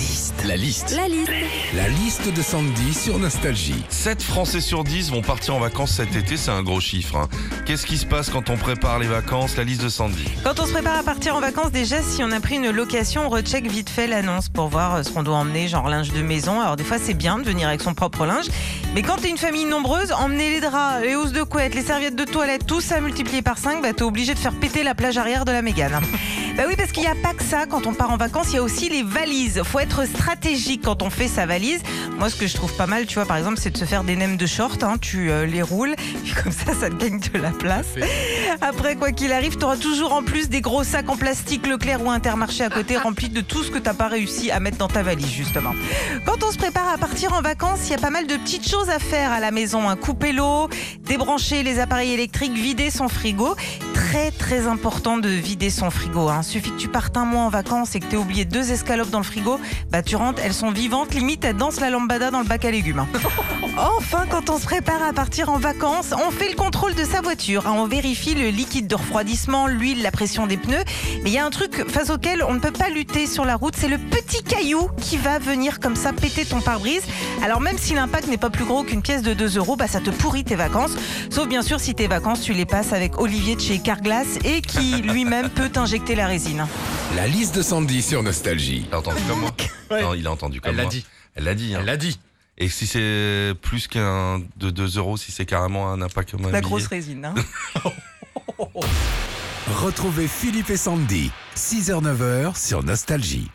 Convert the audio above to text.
Liste. La liste. La liste. La liste de Sandy sur Nostalgie. 7 Français sur 10 vont partir en vacances cet été, c'est un gros chiffre. hein. Qu'est-ce qui se passe quand on prépare les vacances La liste de Sandy? Quand on se prépare à partir en vacances, déjà, si on a pris une location, on recheck vite fait l'annonce pour voir euh, ce qu'on doit emmener, genre linge de maison. Alors, des fois, c'est bien de venir avec son propre linge. Mais quand t'es une famille nombreuse, emmener les draps, les housses de couette, les serviettes de toilette, tout ça multiplié par 5, bah, t'es obligé de faire péter la plage arrière de la Mégane. Bah oui, parce qu'il n'y a pas que ça quand on part en vacances, il y a aussi les valises. Faut être stratégique quand on fait sa valise. Moi, ce que je trouve pas mal, tu vois, par exemple, c'est de se faire des nems de short. hein. tu euh, les roules, comme ça, ça te gagne de la place. Après, quoi qu'il arrive, tu auras toujours en plus des gros sacs en plastique Leclerc ou Intermarché à côté remplis de tout ce que t'as pas réussi à mettre dans ta valise, justement. Quand on se prépare à partir en vacances, il y a pas mal de petites choses à faire à la maison. hein. Couper l'eau, débrancher les appareils électriques, vider son frigo. Très, très important de vider son frigo. Hein. Suffit que tu partes un mois en vacances et que tu oublié deux escalopes dans le frigo, bah tu rentres, elles sont vivantes, limite elles dansent la lambada dans le bac à légumes. hein. Enfin, quand on se prépare à partir en vacances, on fait le contrôle de sa voiture. hein. On vérifie le liquide de refroidissement, l'huile, la pression des pneus. Mais il y a un truc face auquel on ne peut pas lutter sur la route, c'est le petit caillou qui va venir comme ça péter ton pare-brise. Alors même si l'impact n'est pas plus gros qu'une pièce de 2 euros, bah, ça te pourrit tes vacances. Sauf bien sûr si tes vacances, tu les passes avec Olivier de chez Et qui lui-même peut t'injecter la résine. La liste de Sandy sur Nostalgie. T'as entendu comme moi Ouais. Non, il a entendu comme Elle l'a moi. dit. Elle l'a dit. hein. Elle l'a dit. Et si c'est plus qu'un de 2 euros, si c'est carrément un impact comme un La billet grosse résine. hein. Retrouvez Philippe et Sandy, 6h-9h sur Nostalgie.